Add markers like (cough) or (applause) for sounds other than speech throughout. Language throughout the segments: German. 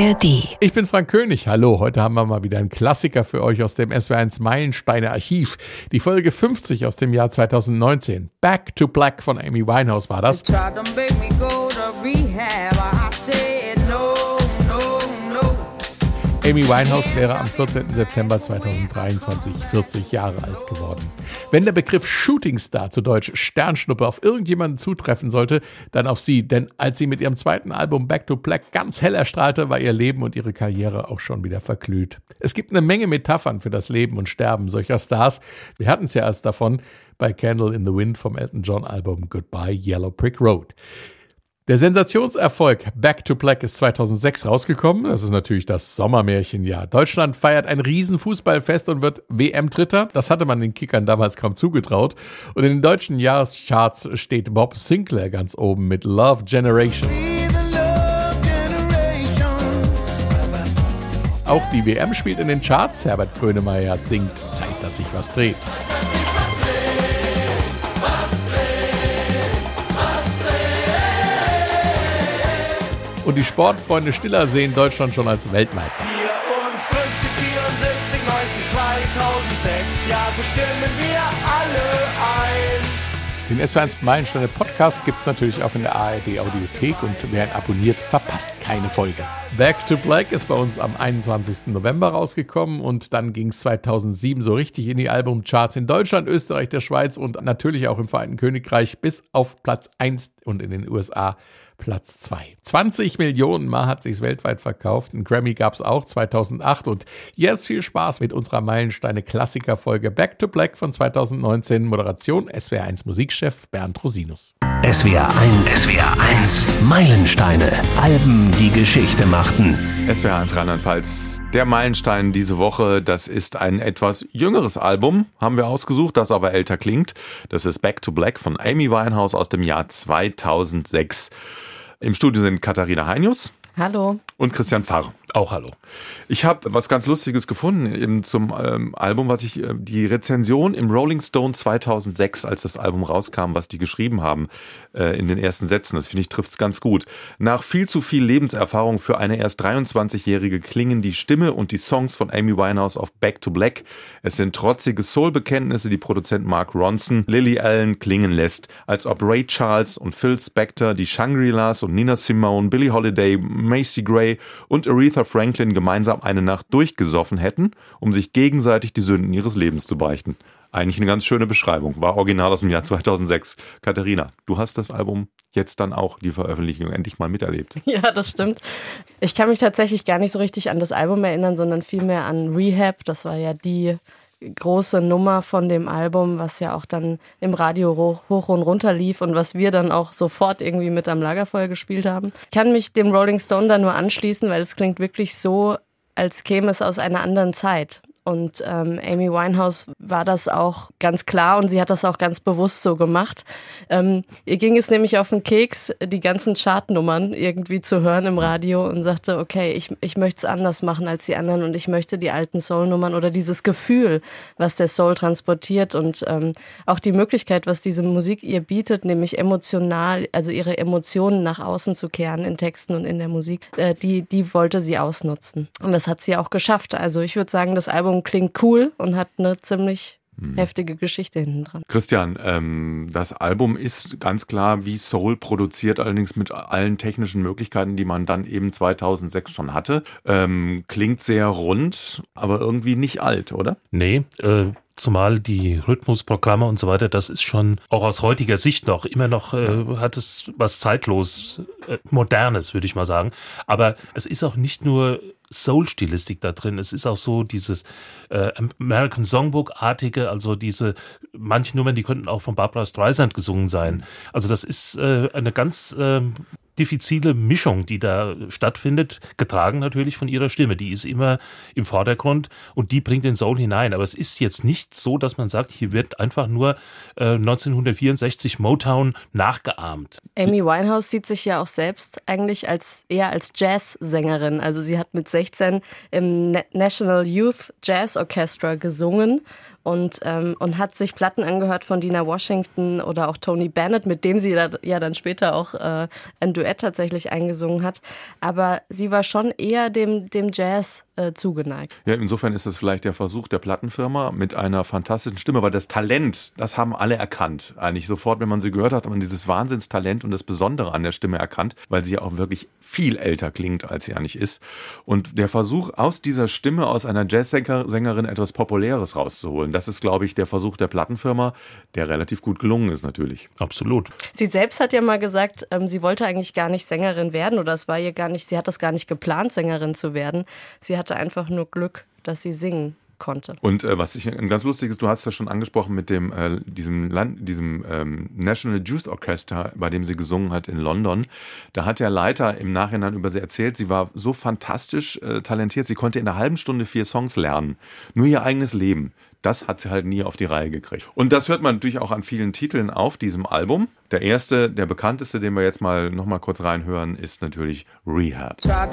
ARD. Ich bin Frank König. Hallo, heute haben wir mal wieder einen Klassiker für euch aus dem SW1 Meilensteine Archiv. Die Folge 50 aus dem Jahr 2019. Back to Black von Amy Winehouse war das. Amy Winehouse wäre am 14. September 2023 40 Jahre alt geworden. Wenn der Begriff Shooting Star zu Deutsch Sternschnuppe auf irgendjemanden zutreffen sollte, dann auf sie, denn als sie mit ihrem zweiten Album Back to Black ganz hell erstrahlte, war ihr Leben und ihre Karriere auch schon wieder verglüht. Es gibt eine Menge Metaphern für das Leben und Sterben solcher Stars. Wir hatten es ja erst davon bei Candle in the Wind vom Elton John Album Goodbye Yellow Brick Road. Der Sensationserfolg Back to Black ist 2006 rausgekommen. Das ist natürlich das Sommermärchenjahr. Deutschland feiert ein Riesenfußballfest und wird WM-Dritter. Das hatte man den Kickern damals kaum zugetraut. Und in den deutschen Jahrescharts steht Bob Sinclair ganz oben mit Love Generation. Auch die WM spielt in den Charts. Herbert Grönemeyer singt Zeit, dass sich was dreht. Und die Sportfreunde Stiller sehen Deutschland schon als Weltmeister. 54, 74, 90, 2006, ja, so stimmen wir alle ein. Den SW1 Meilensteine Podcast gibt es natürlich auch in der ARD Audiothek und wer ihn abonniert, verpasst keine Folge. Back to Black ist bei uns am 21. November rausgekommen und dann ging es 2007 so richtig in die Albumcharts in Deutschland, Österreich, der Schweiz und natürlich auch im Vereinten Königreich bis auf Platz 1 und in den USA Platz 2. 20 Millionen Mal hat sich's weltweit verkauft. Ein Grammy gab's auch 2008 und jetzt viel Spaß mit unserer Meilensteine Klassikerfolge Back to Black von 2019. Moderation SWR1 Musikchef Bernd Rosinus. SWR 1, SWR 1, Meilensteine, Alben, die Geschichte machten. SWR 1 Rheinland-Pfalz. Der Meilenstein diese Woche, das ist ein etwas jüngeres Album, haben wir ausgesucht, das aber älter klingt. Das ist Back to Black von Amy Winehouse aus dem Jahr 2006. Im Studio sind Katharina Heinius. Hallo. Und Christian Pfarr. Auch hallo. Ich habe was ganz Lustiges gefunden eben zum ähm, Album, was ich äh, die Rezension im Rolling Stone 2006, als das Album rauskam, was die geschrieben haben äh, in den ersten Sätzen. Das finde ich trifft es ganz gut. Nach viel zu viel Lebenserfahrung für eine erst 23-jährige klingen die Stimme und die Songs von Amy Winehouse auf Back to Black. Es sind trotzige Soul-Bekenntnisse, die Produzent Mark Ronson Lily Allen klingen lässt, als ob Ray Charles und Phil Spector, die Shangri-Las und Nina Simone, Billie Holiday, Macy Gray und Aretha Franklin gemeinsam eine Nacht durchgesoffen hätten, um sich gegenseitig die Sünden ihres Lebens zu beichten. Eigentlich eine ganz schöne Beschreibung. War original aus dem Jahr 2006. Katharina, du hast das Album jetzt dann auch die Veröffentlichung endlich mal miterlebt. (laughs) Ja, das stimmt. Ich kann mich tatsächlich gar nicht so richtig an das Album erinnern, sondern vielmehr an Rehab. Das war ja die große Nummer von dem Album, was ja auch dann im Radio hoch, hoch und runter lief und was wir dann auch sofort irgendwie mit am Lagerfeuer gespielt haben. Ich kann mich dem Rolling Stone da nur anschließen, weil es klingt wirklich so, als käme es aus einer anderen Zeit. Und ähm, Amy Winehouse war das auch ganz klar und sie hat das auch ganz bewusst so gemacht. Ähm, ihr ging es nämlich auf den Keks, die ganzen Chartnummern irgendwie zu hören im Radio und sagte, okay, ich, ich möchte es anders machen als die anderen und ich möchte die alten Soul-Nummern oder dieses Gefühl, was der Soul transportiert und ähm, auch die Möglichkeit, was diese Musik ihr bietet, nämlich emotional, also ihre Emotionen nach außen zu kehren in Texten und in der Musik, äh, die, die wollte sie ausnutzen. Und das hat sie auch geschafft. Also ich würde sagen, das Album klingt cool und hat eine ziemlich hm. heftige Geschichte hinten dran. Christian, ähm, das Album ist ganz klar wie Soul produziert, allerdings mit allen technischen Möglichkeiten, die man dann eben 2006 schon hatte. Ähm, klingt sehr rund, aber irgendwie nicht alt, oder? Nee, äh, zumal die Rhythmusprogramme und so weiter, das ist schon auch aus heutiger Sicht noch immer noch äh, hat es was zeitlos äh, modernes, würde ich mal sagen. Aber es ist auch nicht nur Soul-Stilistik da drin. Es ist auch so dieses äh, American Songbook-artige, also diese, manche Nummern, die könnten auch von Barbara Streisand gesungen sein. Also das ist äh, eine ganz äh, diffizile Mischung, die da stattfindet, getragen natürlich von ihrer Stimme. Die ist immer im Vordergrund und die bringt den Soul hinein. Aber es ist jetzt nicht so, dass man sagt, hier wird einfach nur äh, 1964 Motown nachgeahmt. Amy Winehouse sieht sich ja auch selbst eigentlich als eher als Jazzsängerin. Also sie hat mit 16 im National Youth Jazz Orchestra gesungen und, ähm, und hat sich Platten angehört von Dina Washington oder auch Tony Bennett, mit dem sie da, ja dann später auch äh, ein Duett tatsächlich eingesungen hat. Aber sie war schon eher dem, dem Jazz äh, zugeneigt. Ja, insofern ist es vielleicht der Versuch der Plattenfirma mit einer fantastischen Stimme, weil das Talent, das haben alle erkannt. Eigentlich sofort, wenn man sie gehört hat, hat man dieses Wahnsinnstalent und das Besondere an der Stimme erkannt, weil sie ja auch wirklich viel älter klingt, als sie eigentlich ist. Und der Versuch, aus dieser Stimme, aus einer Jazzsängerin etwas Populäres rauszuholen, das ist, glaube ich, der Versuch der Plattenfirma, der relativ gut gelungen ist natürlich. Absolut. Sie selbst hat ja mal gesagt, ähm, sie wollte eigentlich gar nicht Sängerin werden oder es war ihr gar nicht, sie hat das gar nicht geplant, Sängerin zu werden. Sie hatte einfach nur Glück, dass sie singen konnte. Und äh, was ich ein ganz lustiges, du hast das schon angesprochen mit dem äh, diesem Land, diesem ähm, National Youth Orchestra, bei dem sie gesungen hat in London. Da hat der Leiter im Nachhinein über sie erzählt, sie war so fantastisch äh, talentiert, sie konnte in einer halben Stunde vier Songs lernen, nur ihr eigenes Leben. Das hat sie halt nie auf die Reihe gekriegt. Und das hört man natürlich auch an vielen Titeln auf diesem Album. Der erste, der bekannteste, den wir jetzt mal noch mal kurz reinhören, ist natürlich Rehab. Tried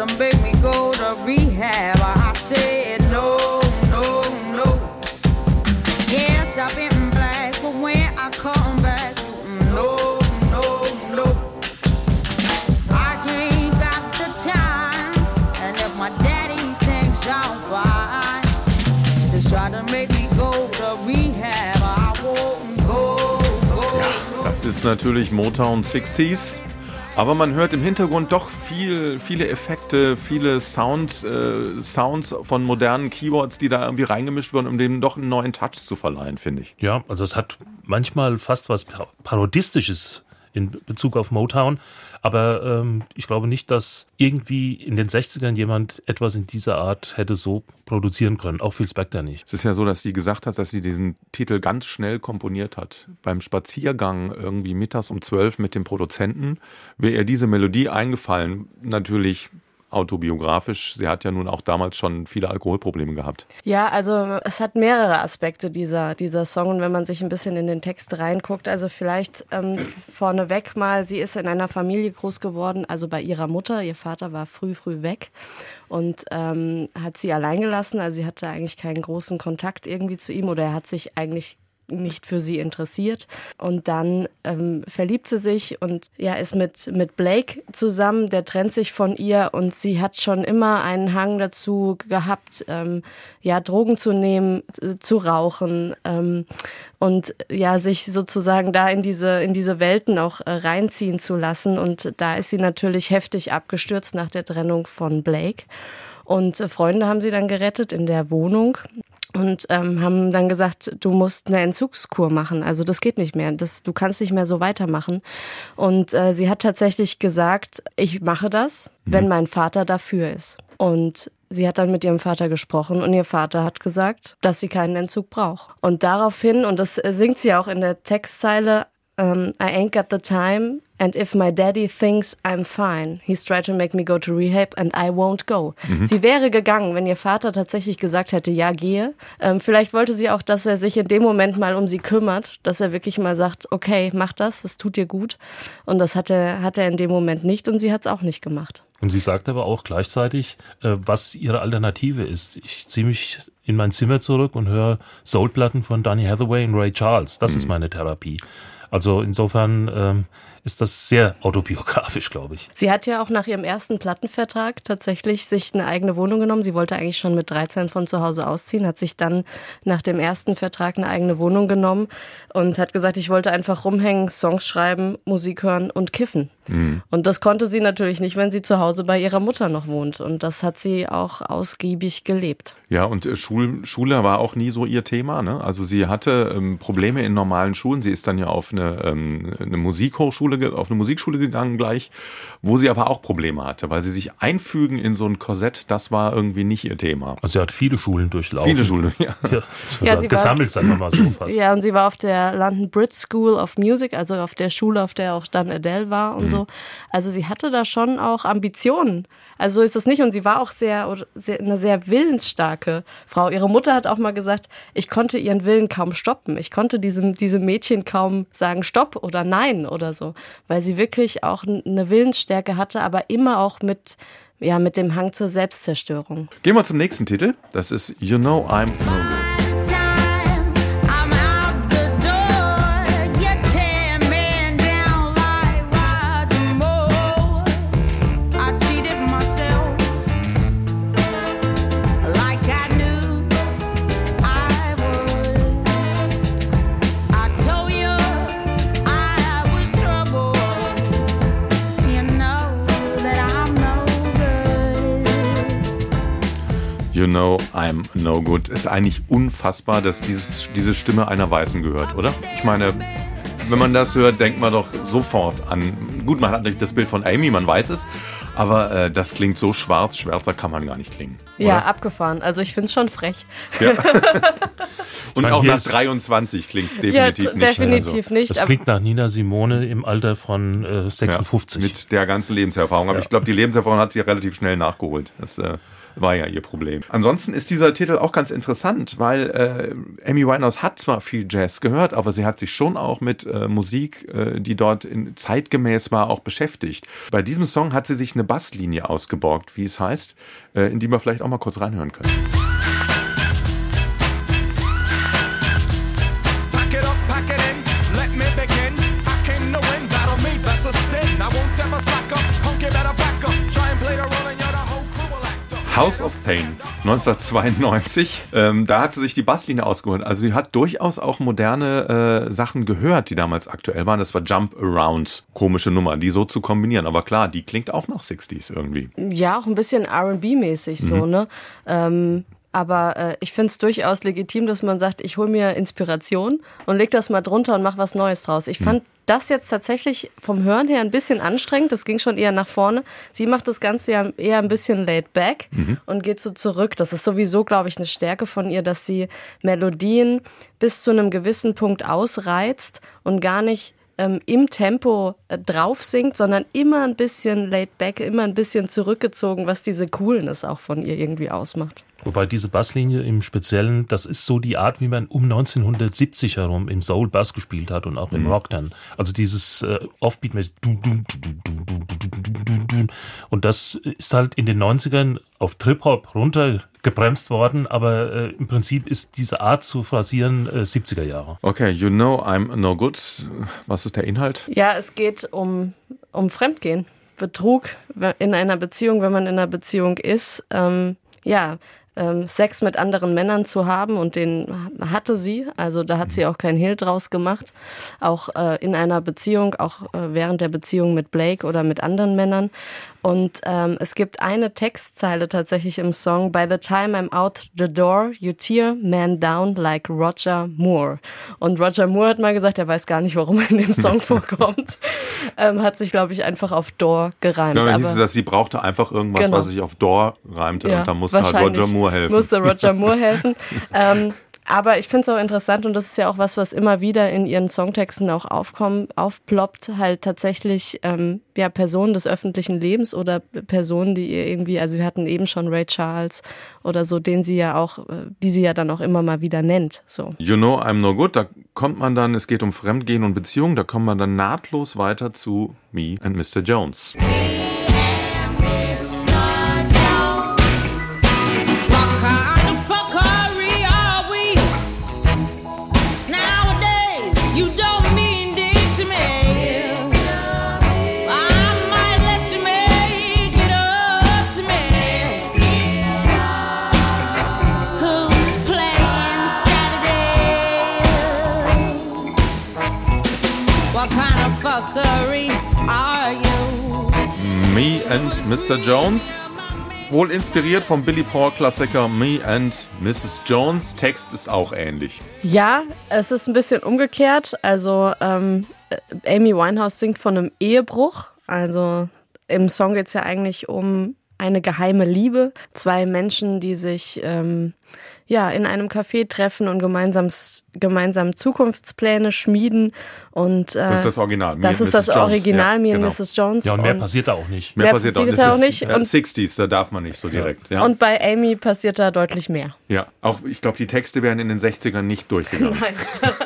ist natürlich Motown 60s. Aber man hört im Hintergrund doch viel, viele Effekte, viele Sound, äh, Sounds von modernen Keyboards, die da irgendwie reingemischt wurden, um dem doch einen neuen Touch zu verleihen, finde ich. Ja, also es hat manchmal fast was Pa- Parodistisches in Bezug auf Motown. Aber ähm, ich glaube nicht, dass irgendwie in den 60ern jemand etwas in dieser Art hätte so produzieren können. Auch Phil Spector nicht. Es ist ja so, dass sie gesagt hat, dass sie diesen Titel ganz schnell komponiert hat. Beim Spaziergang irgendwie mittags um zwölf mit dem Produzenten wäre ihr diese Melodie eingefallen. Natürlich autobiografisch. Sie hat ja nun auch damals schon viele Alkoholprobleme gehabt. Ja, also es hat mehrere Aspekte dieser, dieser Song und wenn man sich ein bisschen in den Text reinguckt, also vielleicht ähm, vorneweg mal, sie ist in einer Familie groß geworden, also bei ihrer Mutter, ihr Vater war früh, früh weg und ähm, hat sie allein gelassen, also sie hatte eigentlich keinen großen Kontakt irgendwie zu ihm oder er hat sich eigentlich nicht für sie interessiert. Und dann ähm, verliebt sie sich und ja, ist mit, mit Blake zusammen, der trennt sich von ihr und sie hat schon immer einen Hang dazu gehabt, ähm, ja, Drogen zu nehmen, äh, zu rauchen ähm, und ja, sich sozusagen da in diese, in diese Welten auch äh, reinziehen zu lassen. Und da ist sie natürlich heftig abgestürzt nach der Trennung von Blake. Und äh, Freunde haben sie dann gerettet in der Wohnung und ähm, haben dann gesagt, du musst eine Entzugskur machen. Also das geht nicht mehr. Das, du kannst nicht mehr so weitermachen. Und äh, sie hat tatsächlich gesagt, ich mache das, wenn mein Vater dafür ist. Und sie hat dann mit ihrem Vater gesprochen und ihr Vater hat gesagt, dass sie keinen Entzug braucht. Und daraufhin, und das singt sie auch in der Textzeile, ähm, I ain't got the time. And if my daddy thinks I'm fine, he's tried to make me go to rehab and I won't go. Sie wäre gegangen, wenn ihr Vater tatsächlich gesagt hätte, ja, gehe. Ähm, vielleicht wollte sie auch, dass er sich in dem Moment mal um sie kümmert, dass er wirklich mal sagt, okay, mach das, das tut dir gut. Und das hat er, hat er in dem Moment nicht und sie hat es auch nicht gemacht. Und sie sagt aber auch gleichzeitig, äh, was ihre Alternative ist. Ich ziehe mich in mein Zimmer zurück und höre Soulplatten von Donny Hathaway und Ray Charles. Das ist meine Therapie. Also insofern ähm, ist das sehr autobiografisch, glaube ich. Sie hat ja auch nach ihrem ersten Plattenvertrag tatsächlich sich eine eigene Wohnung genommen. Sie wollte eigentlich schon mit 13 von zu Hause ausziehen, hat sich dann nach dem ersten Vertrag eine eigene Wohnung genommen und hat gesagt, ich wollte einfach rumhängen, Songs schreiben, Musik hören und kiffen. Und das konnte sie natürlich nicht, wenn sie zu Hause bei ihrer Mutter noch wohnt. Und das hat sie auch ausgiebig gelebt. Ja, und äh, Schul Schule war auch nie so ihr Thema. Ne? Also sie hatte ähm, Probleme in normalen Schulen. Sie ist dann ja auf eine, ähm, eine Musikhochschule, auf eine Musikschule gegangen gleich, wo sie aber auch Probleme hatte, weil sie sich einfügen in so ein Korsett, das war irgendwie nicht ihr Thema. Also sie hat viele Schulen durchlaufen. Viele Schulen, ja. (laughs) Ja, Ja, sie gesammelt, sagen wir mal so fast. Ja, und sie war auf der London Brit School of Music, also auf der Schule, auf der auch dann Adele war und so. Also sie hatte da schon auch Ambitionen. Also so ist es nicht. Und sie war auch sehr, sehr, eine sehr willensstarke Frau. Ihre Mutter hat auch mal gesagt, ich konnte ihren Willen kaum stoppen. Ich konnte diesem, diesem Mädchen kaum sagen Stopp oder Nein oder so. Weil sie wirklich auch eine Willensstärke hatte, aber immer auch mit, ja, mit dem Hang zur Selbstzerstörung. Gehen wir zum nächsten Titel. Das ist You Know I'm No You know I'm no good. Ist eigentlich unfassbar, dass dieses, diese Stimme einer Weißen gehört, oder? Ich meine, wenn man das hört, denkt man doch sofort an. Gut, man hat natürlich das Bild von Amy, man weiß es, aber äh, das klingt so schwarz, schwärzer kann man gar nicht klingen. Ja, oder? abgefahren. Also ich finde es schon frech. (laughs) Und meine, auch nach ist- 23 klingt es Ja, definitiv t- nicht. definitiv Also, nicht. Das klingt nach Nina Simone im Alter von äh, ja, 56. mit der ganzen Lebenserfahrung. Aber Ja. ich glaube, die Lebenserfahrung hat sie ja relativ schnell nachgeholt. Das äh, war ja ihr Problem. Ansonsten ist dieser Titel auch ganz interessant, weil äh, Amy Winehouse hat zwar viel Jazz gehört, aber sie hat sich schon auch mit äh, Musik, äh, die dort in, zeitgemäß war, auch beschäftigt. Bei diesem Song hat sie sich eine Basslinie ausgeborgt, wie es heißt, äh, in die wir vielleicht auch mal kurz reinhören können. House of Pain 1992. Ähm, da hat sie sich die Basslinie ausgeholt. Also sie hat durchaus auch moderne äh, Sachen gehört, die damals aktuell waren. Das war Jump Around. Komische Nummer, die so zu kombinieren. Aber klar, die klingt auch nach 60s irgendwie. Ja, auch ein bisschen RB-mäßig so, Mhm. ne? Ähm, aber äh, ich finde es durchaus legitim, dass man sagt, ich hole mir Inspiration und leg das mal drunter und mach was Neues draus. Mhm. Ich fand das jetzt tatsächlich vom Hören her ein bisschen anstrengend. Das ging schon eher nach vorne. Sie macht das Ganze ja eher ein bisschen laid back Mhm. und geht so zurück. Das ist sowieso, glaube ich, eine Stärke von ihr, dass sie Melodien bis zu einem gewissen Punkt ausreizt und gar nicht ähm, im Tempo äh, drauf singt, sondern immer ein bisschen laid back, immer ein bisschen zurückgezogen, was diese Coolness auch von ihr irgendwie ausmacht. Wobei diese Basslinie im Speziellen, das ist so die Art, wie man um 1970 herum im Soul Bass gespielt hat und auch im mhm. Rock dann. Also dieses äh, Offbeat mit und das ist halt in den 90ern auf Trip-Hop runtergebremst worden, aber äh, im Prinzip ist diese Art zu phrasieren äh, 70er Jahre. Okay, you know I'm no good. Was ist der Inhalt? Ja, es geht um, um Fremdgehen. Betrug in einer Beziehung, wenn man in einer Beziehung ist. Ähm, ja, ähm, Sex mit anderen Männern zu haben und den hatte sie. Also da hat sie auch kein Hehl draus gemacht. Auch äh, in einer Beziehung, auch äh, während der Beziehung mit Blake oder mit anderen Männern. Und ähm, es gibt eine Textzeile tatsächlich im Song. By the time I'm out the door, you tear man down like Roger Moore. Und Roger Moore hat mal gesagt, er weiß gar nicht, warum er in dem Song (laughs) vorkommt. Ähm, hat sich, glaube ich, einfach auf Door gereimt. Ja, dann hieß Aber- es, dass sie brauchte einfach irgendwas, Genau. was sich auf Door reimte ja, und da musste halt Roger Moore helfen. Musste Roger Moore (laughs) helfen. ähm, aber ich finde es auch interessant und das ist ja auch was, was immer wieder in ihren Songtexten auch aufkommen, aufploppt, halt tatsächlich ähm, ja, Personen des öffentlichen Lebens oder Personen, die ihr irgendwie, also wir hatten eben schon Ray Charles oder so, den sie ja auch, äh, die sie ja dann auch immer mal wieder nennt. So. You know I'm no good, da kommt man dann, es geht um Fremdgehen und Beziehungen, da kommt man dann nahtlos weiter zu Me and Mr. Jones. What and Mr. Jones. Wohl inspiriert vom Billy Paul Klassiker Me and Mrs. Jones. Text ist auch ähnlich. Ja, es ist ein bisschen umgekehrt. Also ähm, äh, Amy Winehouse singt von einem Ehebruch. Also im Song geht es ja eigentlich um eine geheime Liebe. Zwei Menschen, die sich ähm, ja in einem Café treffen und gemeinsam, gemeinsam Zukunftspläne schmieden. Und äh, Das ist das Original. Me das and ist das Mrs. Jones. Original, Ja, Me and genau. Mrs. Jones. Ja, und mehr und, passiert da auch nicht. Mehr Mehr passiert auch, passiert das da auch ist, nicht. Ja, Und- 60s, da darf man nicht so direkt. Ja, und bei Amy passiert da deutlich mehr. ja. auch ich glaube, die Texte wären in den 60ern nicht durchgegangen. Nein. (laughs)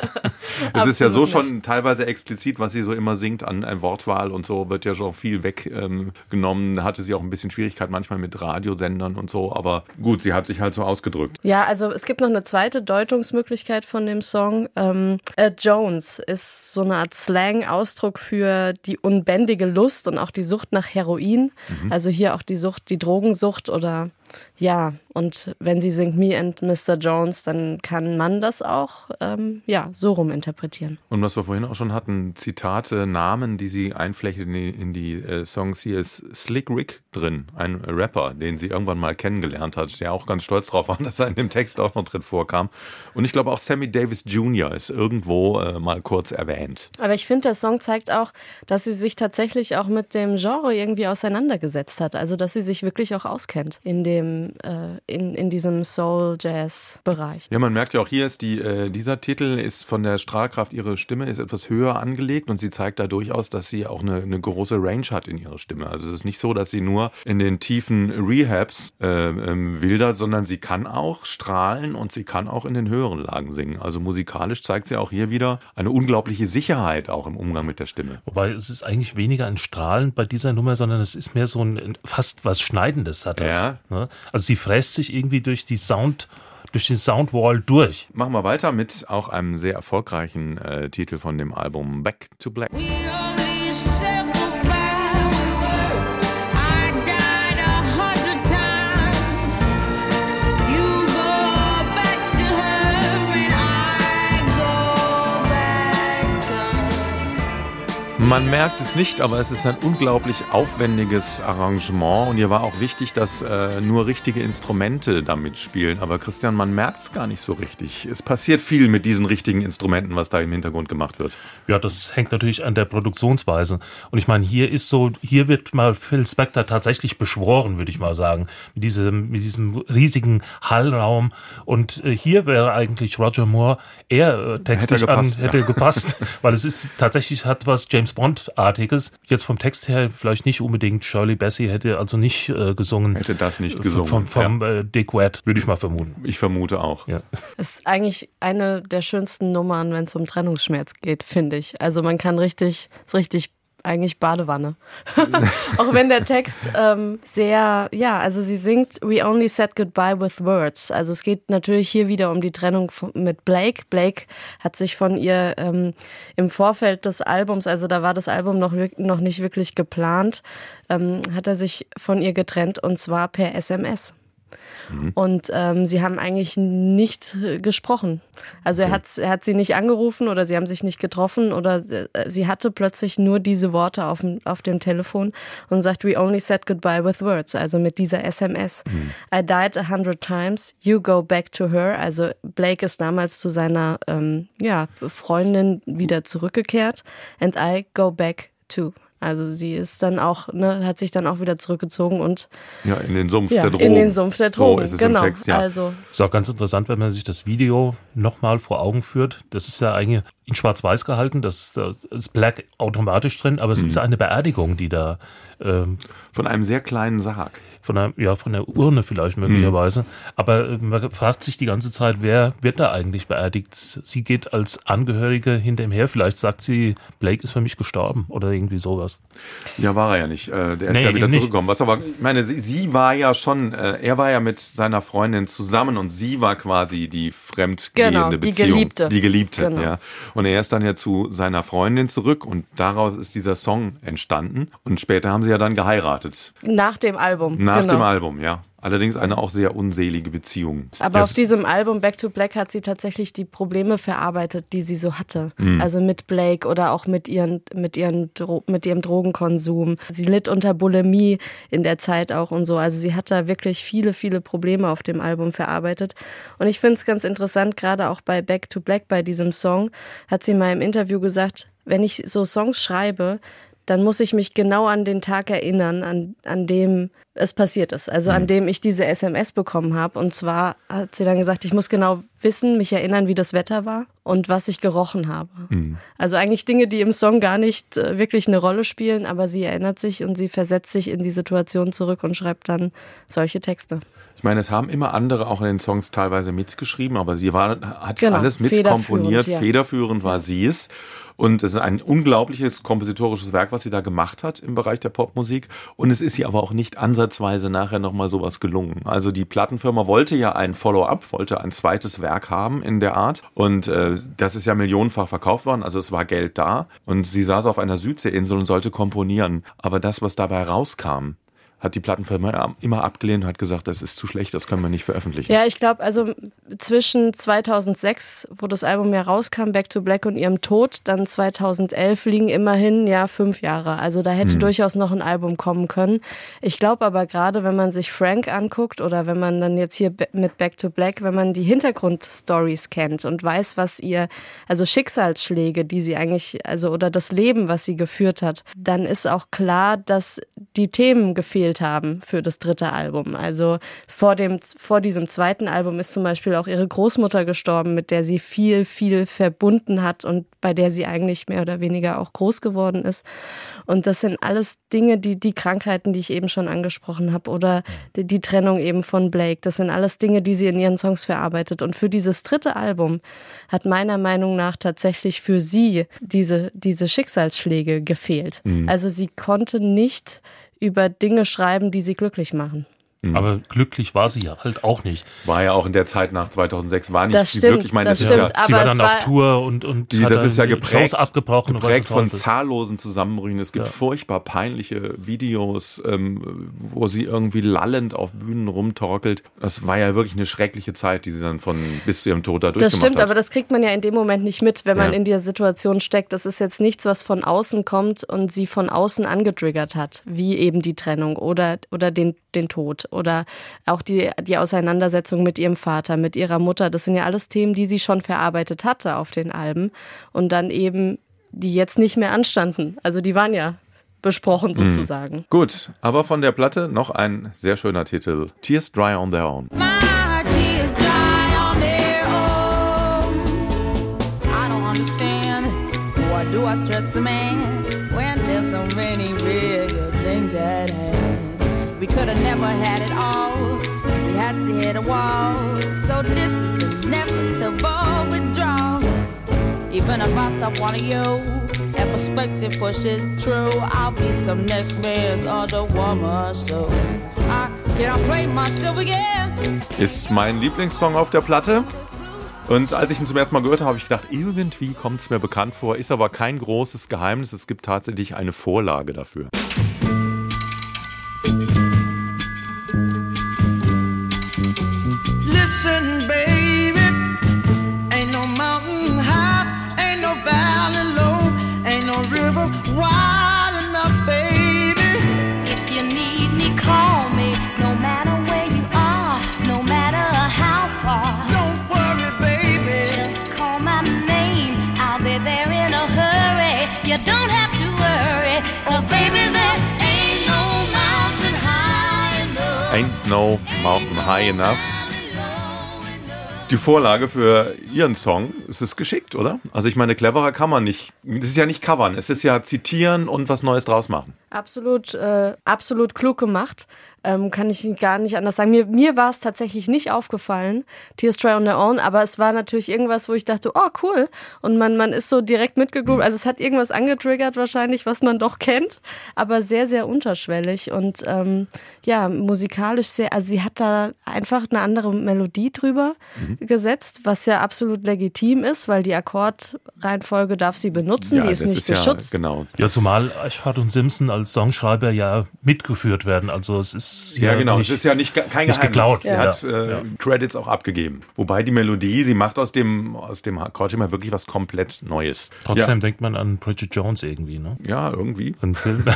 Es ist ja so schon teilweise explizit, was sie so immer singt an, an Wortwahl und so, wird ja schon viel weggenommen. Ähm, da hatte sie auch ein bisschen Schwierigkeit manchmal mit Radiosendern und so, aber gut, sie hat sich halt so ausgedrückt. Ja, also es gibt noch eine zweite Deutungsmöglichkeit von dem Song. Ähm, äh, Jones ist so eine Art Slang-Ausdruck für die unbändige Lust und auch die Sucht nach Heroin. Also hier auch die Sucht, die Drogensucht oder ja, Und wenn sie singt Me and Mr. Jones, dann kann man das auch ähm, ja, so rum interpretieren. Und was wir vorhin auch schon hatten, Zitate, Namen, die sie einflechtet in die, in die äh, Songs, hier ist Slick Rick drin, ein Rapper, den sie irgendwann mal kennengelernt hat, der auch ganz stolz drauf war, (laughs) dass er in dem Text auch noch drin vorkam. Und ich glaube auch Sammy Davis Jr. ist irgendwo äh, mal kurz erwähnt. Aber ich finde, der Song zeigt auch, dass sie sich tatsächlich auch mit dem Genre irgendwie auseinandergesetzt hat. Also, dass sie sich wirklich auch auskennt in dem, äh, in, in diesem Soul-Jazz-Bereich. Ja, man merkt ja auch hier ist die, äh, dieser Titel ist von der Strahlkraft ihrer Stimme ist etwas höher angelegt und sie zeigt da durchaus, dass sie auch eine, eine große Range hat in ihrer Stimme. Also es ist nicht so, dass sie nur in den tiefen Rehabs äh, ähm, wildert, sondern sie kann auch strahlen und sie kann auch in den höheren Lagen singen. Also musikalisch zeigt sie auch hier wieder eine unglaubliche Sicherheit auch im Umgang mit der Stimme. Wobei es ist eigentlich weniger ein Strahlen bei dieser Nummer, sondern es ist mehr so ein fast was Schneidendes hat das. Ja. ne? Also sie fräst sich irgendwie durch die Sound, durch den Soundwall durch. Machen wir weiter mit auch einem sehr erfolgreichen äh, Titel von dem Album Back to Black. Man merkt es nicht, aber es ist ein unglaublich aufwendiges Arrangement und hier war auch wichtig, dass äh, nur richtige Instrumente damit spielen. Aber Christian, man merkt es gar nicht so richtig. Es passiert viel mit diesen richtigen Instrumenten, was da im Hintergrund gemacht wird. Ja, das hängt natürlich an der Produktionsweise. Und ich meine, hier ist so, hier wird mal Phil Spector tatsächlich beschworen, würde ich mal sagen, mit diesem, mit diesem riesigen Hallraum. Und äh, hier wäre eigentlich Roger Moore eher äh, textlich gepasst, an, hätte ja. gepasst, (laughs) weil es ist tatsächlich hat was James Bond-artiges. Jetzt vom Text her vielleicht nicht unbedingt. Shirley Bassey hätte also nicht äh, gesungen. Hätte das nicht Äh, gesungen. Vom, vom äh, Dick Wett, würde ich mal vermuten. Ich vermute auch. Ja. ist eigentlich eine der schönsten Nummern, wenn es um Trennungsschmerz geht, finde ich. Also man kann richtig, ist richtig eigentlich Badewanne. (laughs) Auch wenn der Text ähm, sehr, ja, also sie singt We only said goodbye with words. Also es geht natürlich hier wieder um die Trennung mit Blake. Blake hat sich von ihr ähm, im Vorfeld des Albums, also da war das Album noch, noch nicht wirklich geplant, ähm, hat er sich von ihr getrennt und zwar per SMS. Und ähm, sie haben eigentlich nicht gesprochen. Also er, hat, er hat sie nicht angerufen oder sie haben sich nicht getroffen oder äh, sie hatte plötzlich nur diese Worte auf dem, auf dem Telefon und sagt, we only said goodbye with words, also mit dieser SMS. I died a hundred times, you go back to her. Also Blake ist damals zu seiner ähm, ja, Freundin wieder zurückgekehrt and I go back too. Also sie ist dann auch, ne, hat sich dann auch wieder zurückgezogen und Ja, in den Sumpf ja, der Drogen. in den Sumpf der Drogen. So ist es genau. im Text, ja. Also Ist auch ganz interessant, wenn man sich das Video nochmal vor Augen führt. Das ist ja eigentlich in Schwarz-Weiß gehalten, das ist, das ist Black automatisch drin, aber es ist eine Beerdigung, die da ähm, Von einem sehr kleinen Sarg. von der, ja, von der Urne vielleicht möglicherweise. Aber äh, man fragt sich die ganze Zeit, wer wird da eigentlich beerdigt? Sie geht als Angehörige hinter ihm her. Vielleicht sagt sie, Blake ist für mich gestorben oder irgendwie sowas. Ja, war er ja nicht. Äh, Der ist Nee, ja wieder zurückgekommen. Was aber, ich meine, sie, sie war ja schon, äh, er war ja mit seiner Freundin zusammen und sie war quasi die fremdgehende Genau, die Beziehung. Geliebte. Die Geliebte, Genau. ja. Und er ist dann ja zu seiner Freundin zurück und daraus ist dieser Song entstanden. Und später haben sie ja dann geheiratet. nach dem Album. Nach genau. dem Album, ja. Allerdings eine auch sehr unselige Beziehung. Aber Ja, auf diesem Album Back to Black hat sie tatsächlich die Probleme verarbeitet, die sie so hatte. Mhm. Also mit Blake oder auch mit, ihren, mit, ihren Dro mit ihrem Drogenkonsum. Sie litt unter Bulimie in der Zeit auch und so. Also sie hat da wirklich viele, viele Probleme auf dem Album verarbeitet. Und ich finde es ganz interessant, gerade auch bei Back to Black, bei diesem Song, hat sie mal im Interview gesagt, wenn ich so Songs schreibe, dann muss ich mich genau an den Tag erinnern, an, an dem es passiert ist. Also an dem ich diese SMS bekommen habe. Und zwar hat sie dann gesagt, ich muss genau wissen, mich erinnern, wie das Wetter war und was ich gerochen habe. Also eigentlich Dinge, die im Song gar nicht äh, wirklich eine Rolle spielen, aber sie erinnert sich und sie versetzt sich in die Situation zurück und schreibt dann solche Texte. Ich meine, es haben immer andere auch in den Songs teilweise mitgeschrieben, aber sie war, hat Genau, alles mit federführend, ja. Federführend war sie es. Und es ist ein unglaubliches kompositorisches Werk, was sie da gemacht hat im Bereich der Popmusik. Und es ist ihr aber auch nicht ansatzweise nachher nochmal sowas gelungen. Also die Plattenfirma wollte ja ein Follow-up, wollte ein zweites Werk haben in der Art. Und äh, das ist ja millionenfach verkauft worden. Also es war Geld da. Und sie saß auf einer Südseeinsel und sollte komponieren. Aber das, was dabei rauskam, hat die Plattenfirma immer abgelehnt und hat gesagt, das ist zu schlecht, das können wir nicht veröffentlichen. Ja, ich glaube, also zwischen 2006, wo das Album ja rauskam, Back to Black und ihrem Tod, dann 2011 liegen immerhin ja fünf Jahre. Also da hätte durchaus noch ein Album kommen können. Ich glaube aber gerade, wenn man sich Frank anguckt oder wenn man dann jetzt hier mit Back to Black, wenn man die Hintergrundstories kennt und weiß, was ihr, also Schicksalsschläge, die sie eigentlich, also oder das Leben, was sie geführt hat, dann ist auch klar, dass die Themen gefehlt haben für das dritte Album. Also vor dem, vor diesem zweiten Album ist zum Beispiel auch ihre Großmutter gestorben, mit der sie viel, viel verbunden hat und bei der sie eigentlich mehr oder weniger auch groß geworden ist. Und das sind alles Dinge, die, die Krankheiten, die ich eben schon angesprochen habe, oder die, die Trennung eben von Blake, das sind alles Dinge, die sie in ihren Songs verarbeitet. Und für dieses dritte Album hat meiner Meinung nach tatsächlich für sie diese, diese Schicksalsschläge gefehlt. Also sie konnte nicht über Dinge schreiben, die sie glücklich machen. Aber glücklich war sie ja halt auch nicht. War ja auch in der Zeit nach 2006 war nicht Das stimmt, wirklich. Ich meine, das das, stimmt. ist ja sie war dann war- auf Tour und, und Die, hat das ist ja geprägt, abgebrochen. geprägt der von zahllosen Zusammenbrüchen. Es gibt Ja. furchtbar peinliche Videos, ähm, wo sie irgendwie lallend auf Bühnen rumtorkelt. Das war ja wirklich eine schreckliche Zeit, die sie dann von bis zu ihrem Tod da Das durchgemacht stimmt, hat. aber das kriegt man ja in dem Moment nicht mit, wenn man Ja. in dieser Situation steckt. Das ist jetzt nichts, was von außen kommt und sie von außen angetriggert hat, wie eben die Trennung oder, oder den, den Tod oder auch die, die Auseinandersetzung mit ihrem Vater, mit ihrer Mutter. Das sind ja alles Themen, die sie schon verarbeitet hatte auf den Alben und dann eben, die jetzt nicht mehr anstanden. Also die waren ja besprochen sozusagen. Gut, aber von der Platte noch ein sehr schöner Titel. Tears Dry on Their Own. My tears dry on their own. I don't understand. Why do I stress the man when there's so many real good things at hand? We could have never had it all. We had to hit a wall. So this is inevitable withdrawal. Even if I stop wanting you, that perspective pushes true. I'll be some next man's other woman, so I cannot play myself again. Ist mein Lieblingssong auf der Platte. Und als ich ihn zum ersten Mal gehört habe, habe ich gedacht, irgendwie kommt es mir bekannt vor, ist aber kein großes Geheimnis. Es gibt tatsächlich eine Vorlage dafür. No Mountain High Enough. Die Vorlage für ihren Song, es ist geschickt, oder? Also ich meine, cleverer kann man nicht. Es ist ja nicht covern, es ist ja zitieren und was Neues draus machen. Absolut, äh, absolut klug gemacht. Ähm, kann ich gar nicht anders sagen. Mir, mir war es tatsächlich nicht aufgefallen, Tears Try on Their Own, aber es war natürlich irgendwas, wo ich dachte, oh cool. Und man, man ist so direkt mitgegroovt. Also es hat irgendwas angetriggert wahrscheinlich, was man doch kennt, aber sehr, sehr unterschwellig. Und ähm, ja, musikalisch sehr, also sie hat da einfach eine andere Melodie drüber gesetzt, was ja absolut legitim ist, weil die Akkordreihenfolge darf sie benutzen, die ist nicht ja, geschützt. genau. Ja, zumal Eichhardt und Simpson als Songschreiber ja mitgeführt werden. Also es ist Ja, genau. nicht, es ist ja nicht kein nicht Geheimnis. geklaut. Sie Ja. hat äh, Ja. Credits auch abgegeben. Wobei die Melodie, sie macht aus dem aus dem Akkord immer wirklich was komplett Neues. Trotzdem denkt man an Bridget Jones irgendwie, ne? ja, ja irgendwie. Ein Film. (laughs)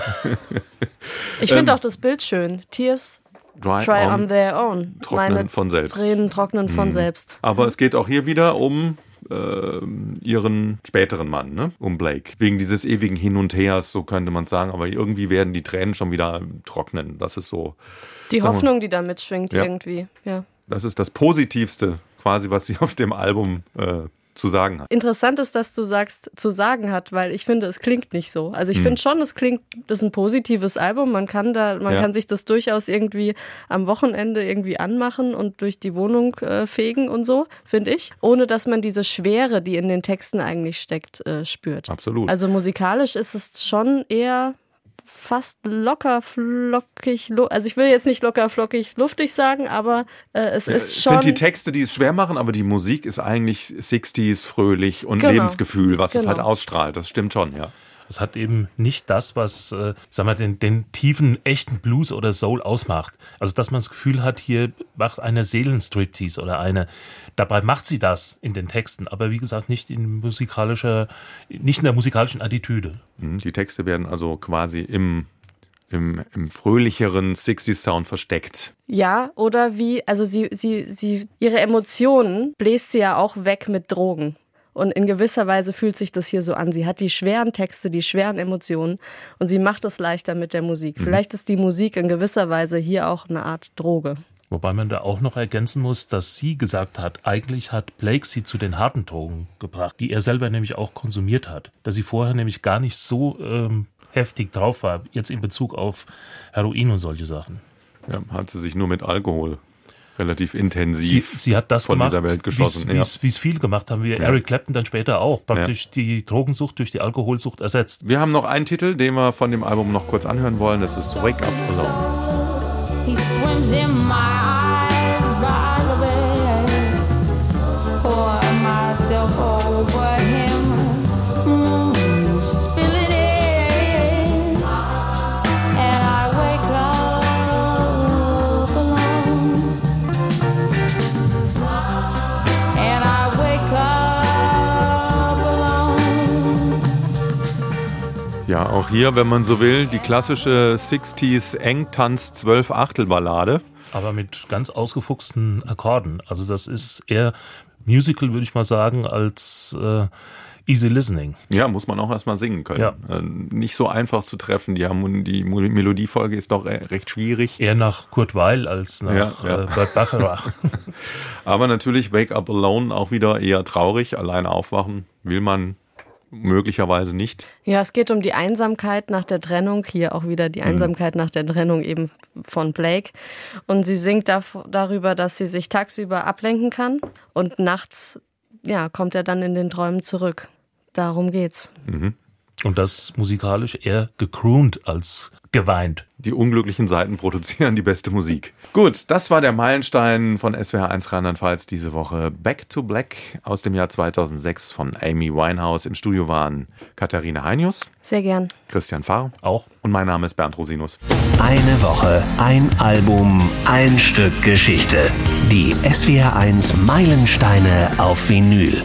Ich finde auch das Bild schön. Tears Dry, try on. on their own. trocknen Meine von selbst. Tränen trocknen von selbst. Aber es geht auch hier wieder um ähm, ihren späteren Mann, ne? um Blake. Wegen dieses ewigen Hin und Hers, so könnte man sagen. Aber irgendwie werden die Tränen schon wieder trocknen. Das ist so, Die Sagen wir- Hoffnung, die da mitschwingt Ja. irgendwie. Ja. das ist das Positivste, quasi, was sie auf dem Album äh, zu sagen hat. Interessant ist, dass du sagst, zu sagen hat, weil ich finde, es klingt nicht so. Also Hm. ich finde schon, es klingt, das ist ein positives Album. Man kann da, man Ja. kann sich das durchaus irgendwie am Wochenende irgendwie anmachen und durch die Wohnung äh, fegen und so, finde ich. Ohne dass man diese Schwere, die in den Texten eigentlich steckt, äh, spürt. Absolut. Also musikalisch ist es schon eher fast locker flockig, also ich will jetzt nicht locker flockig luftig sagen, aber äh, es ist es schon sind die Texte, die es schwer machen, aber die Musik ist eigentlich 60s fröhlich und Genau. Lebensgefühl, was es Genau. halt ausstrahlt. Das stimmt schon, ja. Es hat eben nicht das, was, äh, sag mal, den, den tiefen, echten Blues oder Soul ausmacht. Also, dass man das Gefühl hat, hier macht eine Seelenstriptease oder eine. Dabei macht sie das in den Texten, aber wie gesagt, nicht in musikalischer, nicht in der musikalischen Attitüde. Mhm, Die Texte werden also quasi im, im, im fröhlicheren 60s-Sound versteckt. Ja, oder wie, also sie, sie, sie, ihre Emotionen bläst sie ja auch weg mit Drogen. Und in gewisser Weise fühlt sich das hier so an. Sie hat die schweren Texte, die schweren Emotionen und sie macht es leichter mit der Musik. Vielleicht ist die Musik in gewisser Weise hier auch eine Art Droge. Wobei man da auch noch ergänzen muss, dass sie gesagt hat, eigentlich hat Blake sie zu den harten Drogen gebracht, die er selber nämlich auch konsumiert hat. Dass sie vorher nämlich gar nicht so ähm, heftig drauf war, jetzt in Bezug auf Heroin und solche Sachen. Ja, hat sie sich nur mit Alkohol relativ Sie, intensiv sie hat das von gemacht, dieser Welt geschossen. wie es viel gemacht haben, wie Eric Clapton dann später auch, praktisch die Drogensucht durch die Alkoholsucht ersetzt. Wir haben noch einen Titel, den wir von dem Album noch kurz anhören wollen. Das ist Wake Up Alone. He swims in my Ja, auch hier, wenn man so will, die klassische 60s Engtanz 12 Achtel Ballade. aber mit ganz ausgefuchsten Akkorden. Also das ist eher Musical, würde ich mal sagen, als äh, Easy Listening. Ja, muss man auch erstmal singen können. Ja. Äh, Nicht so einfach zu treffen. Die, Harmon- die Melodiefolge ist doch re- recht schwierig. Eher nach Kurt Weil als nach Ja, ja. Äh, Burt Bacharach. (laughs) (laughs) Aber natürlich Wake Up Alone auch wieder eher traurig. Alleine aufwachen will man möglicherweise nicht. Ja, es geht um die Einsamkeit nach der Trennung. Hier auch wieder die Einsamkeit nach der Trennung eben von Blake. Und sie singt darüber, dass sie sich tagsüber ablenken kann und nachts ja, kommt er dann in den Träumen zurück. Darum geht's. Und das musikalisch eher gecroont als geweint. Die unglücklichen Seiten produzieren die beste Musik. Gut, das war der Meilenstein von SWR1 Rheinland-Pfalz diese Woche. Back to Black aus dem Jahr 2006 von Amy Winehouse. Im Studio waren Katharina Heinius, Sehr gern. Christian Fahr Auch und mein Name ist Bernd Rosinus. Eine Woche, ein Album, ein Stück Geschichte. Die SWR1 Meilensteine auf Vinyl.